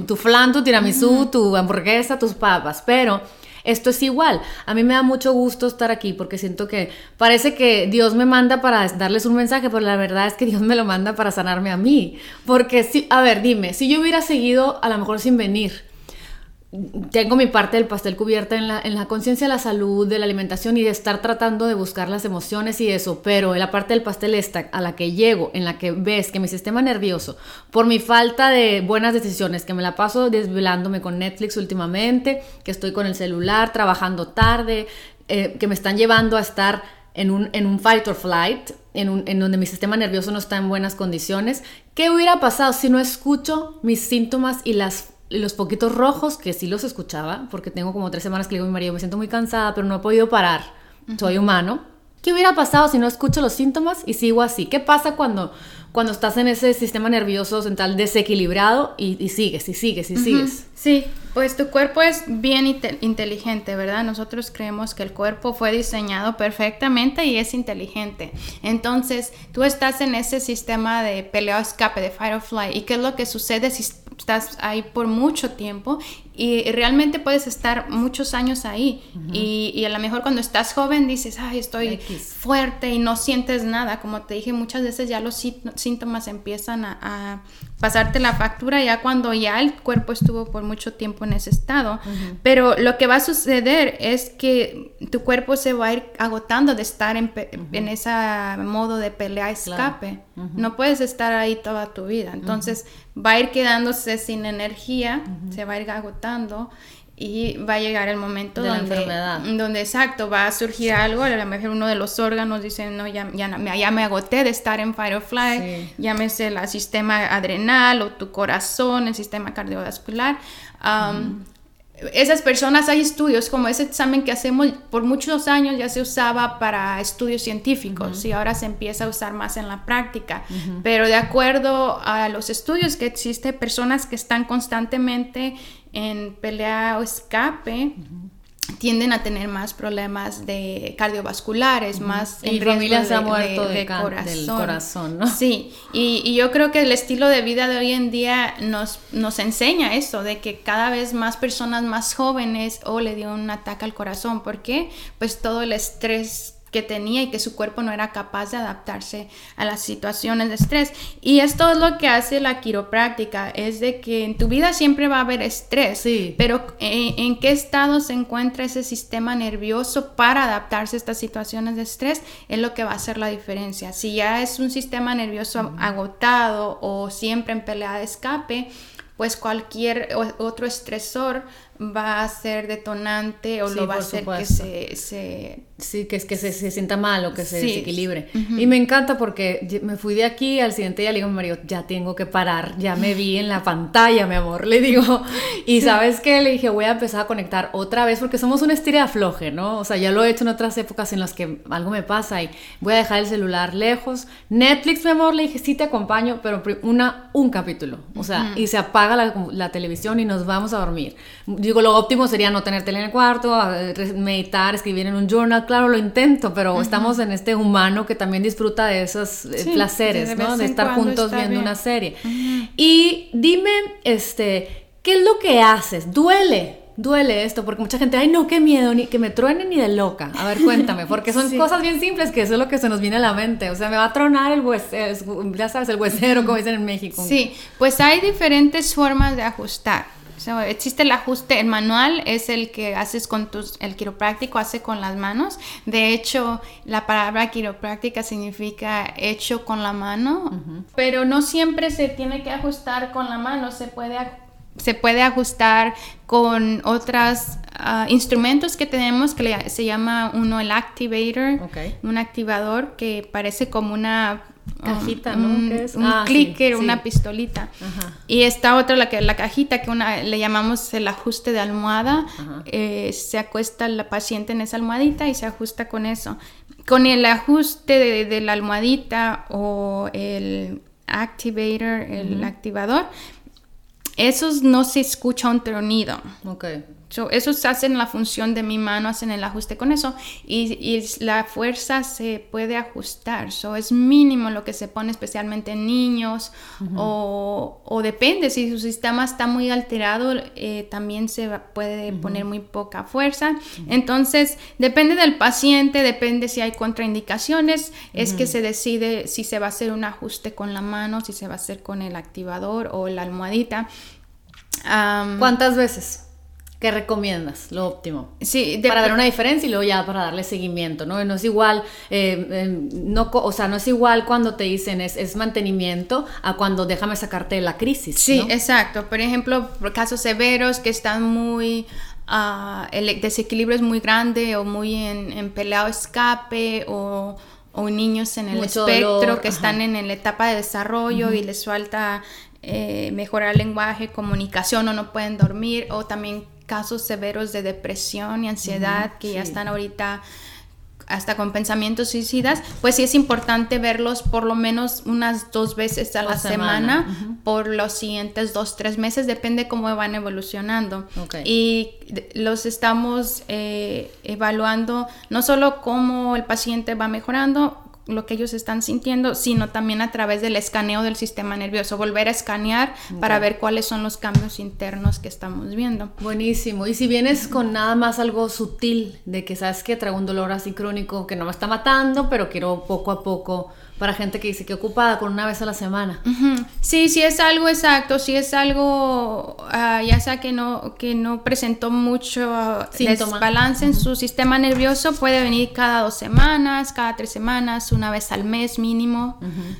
S1: tu, flan, tu tiramisú, tu hamburguesa, tus papas, pero esto es igual. A mí me da mucho gusto estar aquí porque siento que parece que Dios me manda para darles un mensaje, pero la verdad es que Dios me lo manda para sanarme a mí. Porque si, a ver, dime, si yo hubiera seguido a lo mejor sin venir, tengo mi parte del pastel cubierta en la, en la conciencia de la salud, de la alimentación y de estar tratando de buscar las emociones y eso, pero la parte del pastel esta a la que llego, en la que ves que mi sistema nervioso, por mi falta de buenas decisiones, que me la paso desvelándome con Netflix últimamente, que estoy con el celular, trabajando tarde, eh, que me están llevando a estar en un, en un fight or flight, en, un, en donde mi sistema nervioso no está en buenas condiciones, ¿qué hubiera pasado si no escucho mis síntomas y las los poquitos rojos que sí los escuchaba, porque tengo como tres semanas que le digo a mi marido, me siento muy cansada, pero no he podido parar, soy humano. ¿Qué hubiera pasado si no escucho los síntomas y sigo así? ¿Qué pasa cuando, cuando estás en ese sistema nervioso central desequilibrado y, sigues, y sigues, y sigues?
S2: Sí, pues tu cuerpo es bien inteligente, ¿verdad? Nosotros creemos que el cuerpo fue diseñado perfectamente y es inteligente. Entonces, tú estás en ese sistema de pelea escape, de fight or flight. ¿Y qué es lo que sucede si estás ahí por mucho tiempo y realmente puedes estar muchos años ahí. Y, y, a lo mejor cuando estás joven dices, ay, estoy fuerte y no sientes nada, como te dije, muchas veces ya los síntomas empiezan a, pasarte la factura ya cuando ya el cuerpo estuvo por mucho tiempo en ese estado, pero lo que va a suceder es que tu cuerpo se va a ir agotando de estar en, en ese modo de pelea escape, no puedes estar ahí toda tu vida, entonces va a ir quedándose sin energía, se va a ir agotando y va a llegar el momento donde, donde exacto va a surgir algo, a lo mejor uno de los órganos dice, no, ya, ya, ya me agoté de estar en Firefly, llámese el sistema adrenal o tu corazón, el sistema cardiovascular. Esas personas, hay estudios como ese examen que hacemos por muchos años ya se usaba para estudios científicos y ahora se empieza a usar más en la práctica. Pero de acuerdo a los estudios que existen, personas que están constantemente en pelea o escape, tienden a tener más problemas de cardiovasculares, más
S1: y familias de, muerto de, corazón. del corazón, ¿no?
S2: Sí, y, y, yo creo que el estilo de vida de hoy en día nos, nos enseña eso, de que cada vez más personas más jóvenes o le dio un ataque al corazón. ¿Por qué? Pues todo el estrés que tenía y que su cuerpo no era capaz de adaptarse a las situaciones de estrés. Y esto es lo que hace la quiropráctica, es de que en tu vida siempre va a haber estrés,
S1: sí.
S2: pero eh, ¿en, qué estado se encuentra ese sistema nervioso para adaptarse a estas situaciones de estrés? Es lo que va a hacer la diferencia. Si ya es un sistema nervioso agotado o siempre en pelea de escape, pues cualquier otro estresor va a ser detonante o
S1: Sí,
S2: lo va a hacer que
S1: supuesto.
S2: se, se-
S1: Sí, que es que se, se sienta mal o que se
S2: Sí.
S1: desequilibre. Y me encanta porque me fui de aquí, al siguiente día le digo a mi marido, ya tengo que parar, ya me vi en la pantalla, mi amor, le digo. Y sabes qué, le dije, voy a empezar a conectar otra vez porque somos una estira de afloje, ¿no? O sea, ya lo he hecho en otras épocas en las que algo me pasa y voy a dejar el celular lejos. Netflix, mi amor, le dije, sí te acompaño, pero una, un capítulo. O sea, y se apaga la, la televisión y nos vamos a dormir. Digo, lo óptimo sería no tener tele en el cuarto, meditar, escribir en un journal. Claro, lo intento, pero estamos en este humano que también disfruta de esos eh,
S2: Sí,
S1: placeres,
S2: de
S1: ¿no? De estar juntos viendo
S2: bien.
S1: una serie. Y dime, este, ¿qué es lo que haces? ¿Duele? Duele esto, porque mucha gente, ay no, qué miedo, ni que me truene ni de loca. A ver, cuéntame, porque son
S2: Sí.
S1: cosas bien simples que eso es lo que se nos viene a la mente. O sea, me va a tronar el huesero, ya sabes, el huesero, como dicen en México.
S2: Sí, pues hay diferentes formas de ajustar. So, existe el ajuste, el manual es el que haces con tus, el quiropráctico hace con las manos. De hecho, la palabra quiropráctica significa hecho con la mano, pero no siempre se tiene que ajustar con la mano, se puede, se puede ajustar con otros instrumentos que tenemos que le- se llama uno el activator,
S1: Ok.
S2: un activador que parece como una
S1: Cajita,
S2: un-
S1: ¿no?
S2: Un,
S1: ¿Qué es?
S2: un
S1: Ah,
S2: clicker,
S1: sí.
S2: una pistolita.
S1: Ajá.
S2: Y esta otra, la, que, la cajita, que una, le llamamos el ajuste de almohada. Eh, se acuesta la paciente en esa almohadita y se ajusta con eso. Con el ajuste de, de la almohadita o el activator, el activador, esos no se escucha un tronido.
S1: Ok.
S2: So, esos hacen la función de mi mano, hacen el ajuste con eso y, y la fuerza se puede ajustar. So, es mínimo lo que se pone especialmente en niños o, o depende, si su sistema está muy alterado, eh, también se puede poner muy poca fuerza. Entonces, depende del paciente, depende si hay contraindicaciones, es que se decide si se va a hacer un ajuste con la mano, si se va a hacer con el activador o la almohadita. Am,
S1: ¿Cuántas veces? ¿Qué recomiendas? Lo óptimo.
S2: sí, de-
S1: para ver una diferencia y luego ya para darle seguimiento, ¿no? No es igual, eh, eh, no, o sea, no es igual cuando te dicen es, es mantenimiento a cuando déjame sacarte de la crisis.
S2: Sí,
S1: ¿no?
S2: exacto. Por ejemplo, casos severos que están muy, ah, el desequilibrio es muy grande o muy en, en peleado escape o, o niños en el
S1: Mucho
S2: espectro
S1: dolor,
S2: que están
S1: ajá.
S2: en la etapa de desarrollo y les falta eh, mejorar el lenguaje, comunicación o no pueden dormir o también casos severos de depresión y ansiedad que ya están ahorita hasta con pensamientos suicidas, pues sí es importante verlos por lo menos unas dos veces a la
S1: semana,
S2: semana, por los siguientes dos, tres meses, depende cómo van evolucionando.
S1: Ok.
S2: Y los estamos eh, evaluando no solo cómo el paciente va mejorando, lo que ellos están sintiendo, sino también a través del escaneo del sistema nervioso, volver a escanear para ver cuáles son los cambios internos que estamos viendo.
S1: Buenísimo. Y si vienes con nada más algo sutil, de que sabes que traigo un dolor así crónico que no me está matando, pero quiero poco a poco, para gente que dice que ocupada con una vez a la semana.
S2: Ujú. Sí, sí es algo exacto, si es algo ah, ya sea que no, que no presentó mucho
S1: Síntoma.
S2: desbalance en su sistema nervioso, puede venir cada dos semanas, cada tres semanas, una vez al mes mínimo,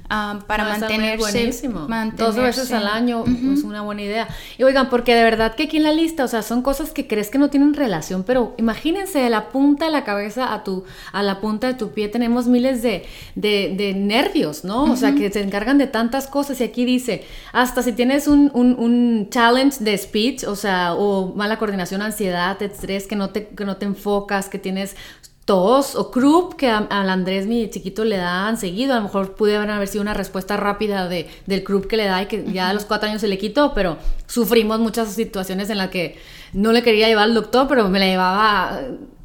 S2: ah, para
S1: Una vez al mes,
S2: mantenerse.
S1: Dos
S2: mantenerse.
S1: veces al año es una buena idea. Y oigan, porque de verdad que aquí en la lista, o sea, son cosas que crees que no tienen relación, pero imagínense de la punta de la cabeza a tu, a la punta de tu pie tenemos miles de, de, de nervios, ¿no? O sea, que se encargan de tantas cosas. Y aquí dice, hasta si tienes un, un, un challenge de speech, o sea, o mala coordinación, ansiedad, estrés, que no te, que no te enfocas, que tienes tos o croup que al Andrés mi chiquito le dan seguido a lo mejor pude haber sido una respuesta rápida de, del croup que le da y que ya a los cuatro años se le quitó pero sufrimos muchas situaciones en las que no le quería llevar al doctor pero me la llevaba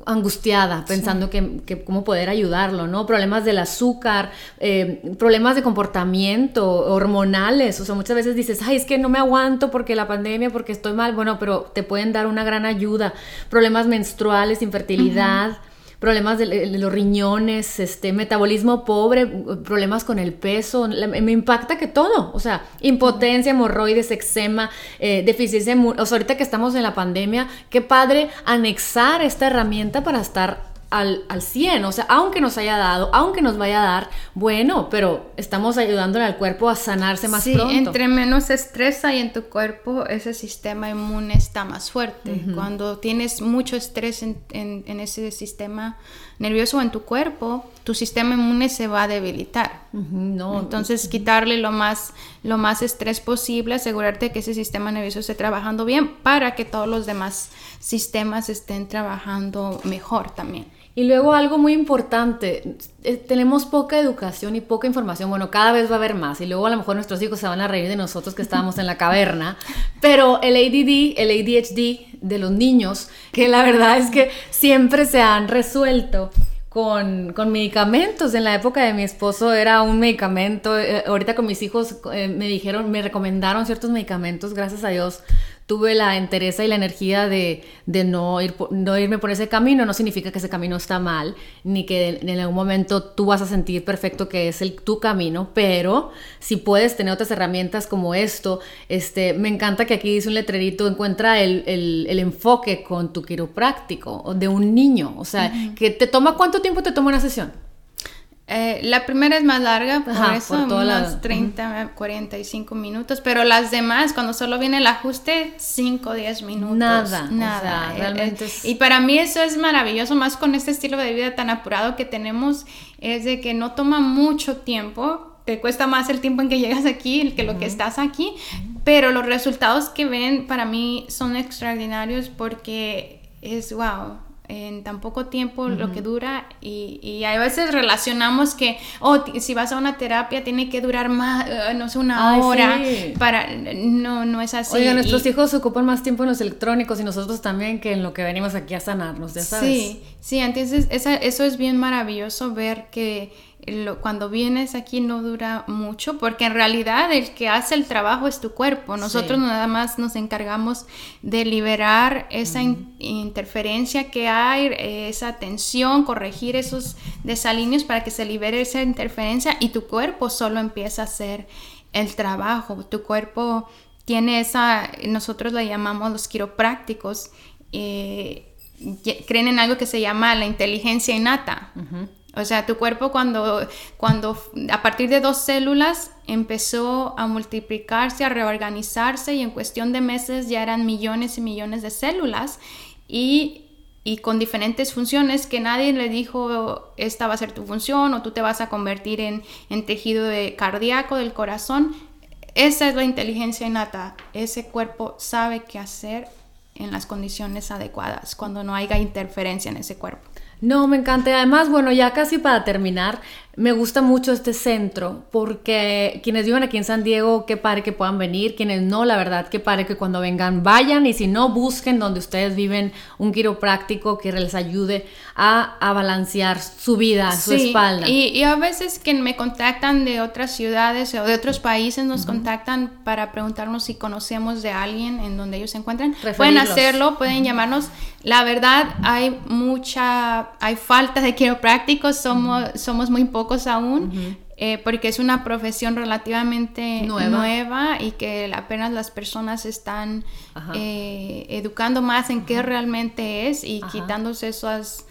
S1: angustiada pensando que, que cómo poder ayudarlo no problemas del azúcar eh, problemas de comportamiento hormonales o sea muchas veces dices ay es que no me aguanto porque la pandemia porque estoy mal bueno pero te pueden dar una gran ayuda. Problemas menstruales infertilidad problemas de, los riñones, este, metabolismo pobre, problemas con el peso, me impacta que todo, o sea, impotencia, hemorroides, eczema, eh, deficiencia, o sea, ahorita que estamos en la pandemia, qué padre anexar esta herramienta para estar al, al 100, o sea, aunque nos haya dado, aunque nos vaya a dar, bueno, pero estamos ayudándole al cuerpo a sanarse más
S2: sí,
S1: pronto.
S2: entre menos estrés hay en tu cuerpo, ese sistema inmune está más fuerte. Cuando tienes mucho estrés en, en, en ese sistema nervioso en tu cuerpo, tu sistema inmune se va a debilitar.
S1: No,
S2: Entonces, quitarle lo más, lo más estrés posible, asegurarte que ese sistema nervioso esté trabajando bien para que todos los demás sistemas estén trabajando mejor también.
S1: Y luego algo muy importante, eh, tenemos poca educación y poca información, bueno, cada vez va a haber más y luego a lo mejor nuestros hijos se van a reír de nosotros que estábamos en la caverna, pero el ADD, el ADHD de los niños, que la verdad es que siempre se han resuelto con, con, medicamentos. En la época de mi esposo era un medicamento. Eh, ahorita con mis hijos eh, me dijeron, me recomendaron ciertos medicamentos, gracias a Dios tuve la entereza y la energía de, de no, ir, no irme por ese camino, no significa que ese camino está mal, ni que en algún momento tú vas a sentir perfecto que es el, tu camino, pero si puedes tener otras herramientas como esto, este, me encanta que aquí dice un letrerito, encuentra el, el, el enfoque con tu quiropráctico de un niño, o sea, uh -huh. que te toma, ¿cuánto tiempo te toma una sesión?
S2: Eh, la primera es más larga, por Ajá, eso, por unos la... 30, 45 minutos, pero las demás, cuando solo viene el ajuste, 5 o 10 minutos.
S1: Nada,
S2: nada.
S1: O sea, realmente es...
S2: Y para mí eso es maravilloso, más con este estilo de vida tan apurado que tenemos, es de que no toma mucho tiempo, te cuesta más el tiempo en que llegas aquí que lo uh -huh. que estás aquí, pero los resultados que ven para mí son extraordinarios porque es wow en tan poco tiempo uh -huh. lo que dura y, y, a veces relacionamos que, oh, si vas a una terapia tiene que durar más, uh, no sé, una
S1: Ay,
S2: hora
S1: sí.
S2: para, no, no es así.
S1: Oiga, nuestros
S2: y,
S1: hijos ocupan más tiempo en los electrónicos y nosotros también que en lo que venimos aquí a sanarnos, ya sabes.
S2: Sí, sí, entonces esa, eso es bien maravilloso ver que lo, cuando vienes aquí no dura mucho, porque en realidad el que hace el trabajo es tu cuerpo. Nosotros sí. nada más nos encargamos de liberar esa uh -huh. in interferencia que hay, esa tensión, corregir esos desalineos para que se libere esa interferencia y tu cuerpo solo empieza a hacer el trabajo. Tu cuerpo tiene esa, nosotros la llamamos los quiroprácticos, eh, creen en algo que se llama la inteligencia innata. Uh -huh. O sea, tu cuerpo cuando, cuando a partir de dos células empezó a multiplicarse, a reorganizarse y en cuestión de meses ya eran millones y millones de células y, y con diferentes funciones que nadie le dijo esta va a ser tu función o tú te vas a convertir en, en tejido de cardíaco del corazón. Esa es la inteligencia innata. Ese cuerpo sabe qué hacer en las condiciones adecuadas, cuando no haya interferencia en ese cuerpo.
S1: No, me encanta. Además, bueno, ya casi para terminar, me gusta mucho este centro porque quienes viven aquí en San Diego, qué padre que puedan venir, quienes no, la verdad, qué padre que cuando vengan vayan y si no, busquen donde ustedes viven un quiropráctico que les ayude a, a balancear su vida,
S2: sí,
S1: su espalda.
S2: Y, y, a veces que me contactan de otras ciudades o de otros países, nos uh -huh. contactan para preguntarnos si conocemos de alguien en donde ellos se encuentran.
S1: Referirlos.
S2: Pueden hacerlo, pueden uh -huh. llamarnos. La verdad, hay mucha, hay falta de quiroprácticos, somos, uh -huh. somos muy pocos aún, uh -huh. eh, porque es una profesión relativamente nueva, nueva y que apenas las personas están eh, educando más en qué realmente es y quitándose esas,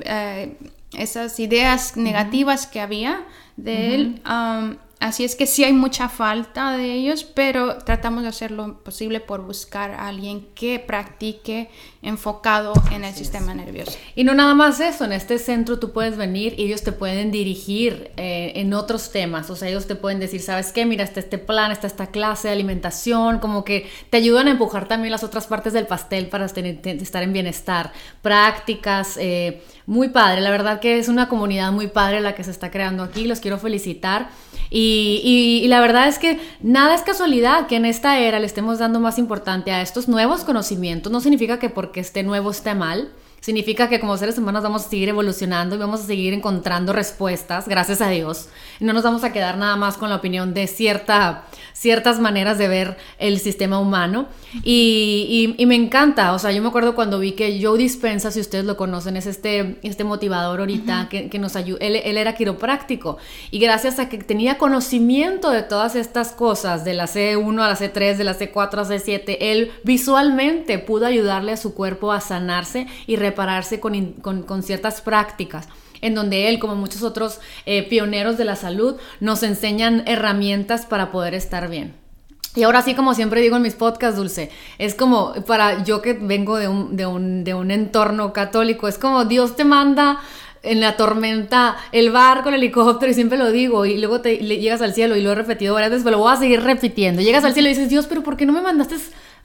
S2: eh, esas ideas negativas que había de él. Um, Así es que sí hay mucha falta de ellos, pero tratamos de hacer lo posible por buscar a alguien que practique enfocado en el Así sistema es. nervioso.
S1: Y no nada más eso, en este centro tú puedes venir y ellos te pueden dirigir eh, en otros temas, o sea, ellos te pueden decir, ¿sabes qué? Mira, está este plan, está esta clase de alimentación, como que te ayudan a empujar también las otras partes del pastel para tener, estar en bienestar, prácticas. Eh, muy padre, la verdad que es una comunidad muy padre la que se está creando aquí, los quiero felicitar. Y, la verdad es que nada es casualidad que en esta era le estemos dando más importancia a estos nuevos conocimientos. No significa que porque esté nuevo esté mal. Significa que como seres humanos vamos a seguir evolucionando y vamos a seguir encontrando respuestas, gracias a Dios. No nos vamos a quedar nada más con la opinión de cierta, ciertas maneras de ver el sistema humano. Y, y, y, me encanta, o sea, yo me acuerdo cuando vi que Joe Dispensa, si ustedes lo conocen, es este, este motivador ahorita uh -huh. que, que, nos ayuda, él, él, era quiropráctico y gracias a que tenía conocimiento de todas estas cosas, de la C1 a la C3, de la C4 a la C7, él visualmente pudo ayudarle a su cuerpo a sanarse y prepararse con, con, ciertas prácticas en donde él, como muchos otros eh, pioneros de la salud, nos enseñan herramientas para poder estar bien. Y ahora sí, como siempre digo en mis podcasts, Dulce, es como para yo que vengo de un, de un, de un entorno católico, es como Dios te manda en la tormenta, el barco, el helicóptero, y siempre lo digo, y luego te llegas al cielo, y lo he repetido varias veces, pero lo voy a seguir repitiendo. Llegas al cielo y dices, Dios, pero ¿por qué no me mandaste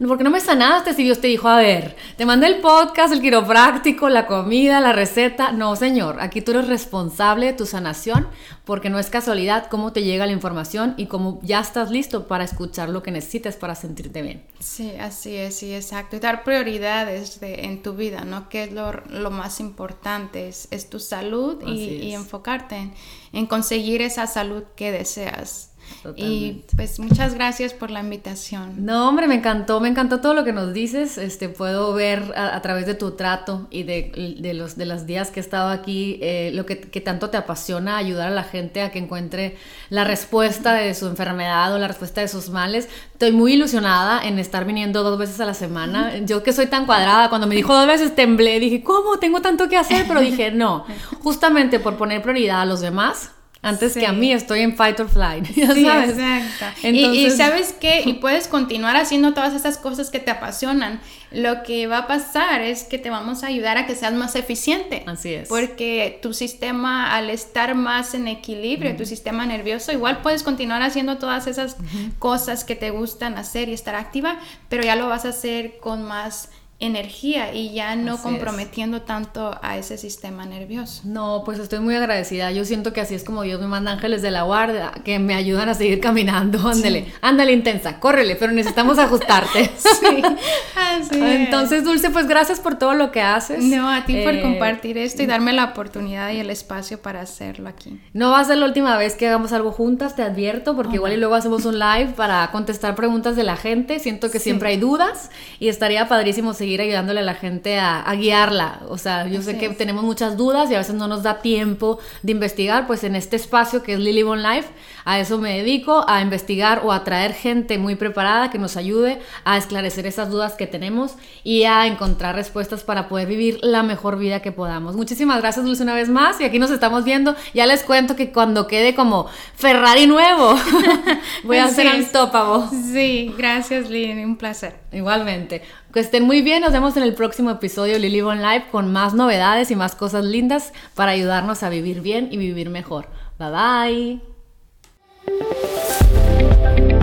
S1: ¿Por qué no me sanaste si Dios te dijo, a ver, te mandé el podcast, el quiropráctico, la comida, la receta? No, señor, aquí tú eres responsable de tu sanación porque no es casualidad cómo te llega la información y cómo ya estás listo para escuchar lo que necesites para sentirte bien.
S2: Sí, así es, sí, exacto. Y dar prioridades en tu vida, ¿no? Que es lo, más importante, es, tu salud y, enfocarte en, en conseguir esa salud que deseas. Y pues muchas gracias por la invitación.
S1: No, hombre, me encantó, me encantó todo lo que nos dices. Este, puedo ver a, través de tu trato y de, de, los, de los días que he estado aquí eh, lo que, que, tanto te apasiona ayudar a la gente a que encuentre la respuesta de su enfermedad o la respuesta de sus males. Estoy muy ilusionada en estar viniendo dos veces a la semana. Yo que soy tan cuadrada, cuando me dijo dos veces temblé, dije, ¿cómo? Tengo tanto que hacer, pero dije, no, justamente por poner prioridad a los demás antes que a mí estoy en fight or flight.
S2: sí, exacto. Y, sabes qué, y puedes continuar haciendo todas esas cosas que te apasionan. Lo que va a pasar es que te vamos a ayudar a que seas más eficiente.
S1: Así es.
S2: Porque tu sistema, al estar más en equilibrio, tu sistema nervioso, igual puedes continuar haciendo todas esas cosas que te gustan hacer y estar activa, pero ya lo vas a hacer con más energía y ya no comprometiendo tanto a ese sistema nervioso.
S1: No, pues estoy muy agradecida. Yo siento que así es como Dios me manda ángeles de la guardia que me ayudan a seguir caminando. Ándale, ándale intensa, córrele, pero necesitamos ajustarte. sí, así Entonces, Dulce, pues gracias por todo lo que haces.
S2: No, a ti por eh, compartir esto y darme la oportunidad y el espacio para hacerlo aquí.
S1: No va a ser la última vez que hagamos algo juntas, te advierto, porque igual y luego hacemos un live para contestar preguntas de la gente. Siento que siempre hay dudas y estaría padrísimo seguir seguir ayudándole a la gente a, guiarla. O sea, yo sé que tenemos muchas dudas y a veces no nos da tiempo de investigar, pues en este espacio que es Lily Bon Life, a eso me dedico, a investigar o a traer gente muy preparada que nos ayude a esclarecer esas dudas que tenemos y a encontrar respuestas para poder vivir la mejor vida que podamos. Muchísimas gracias, Dulce, una vez más. Y aquí nos estamos viendo. Ya les cuento que cuando quede como Ferrari nuevo, voy a hacer un tópago.
S2: Sí, gracias, Lili, un placer.
S1: Igualmente. Que estén muy bien, nos vemos en el próximo episodio Lily Bon Live con más novedades y más cosas lindas para ayudarnos a vivir bien y vivir mejor. Bye bye. thank you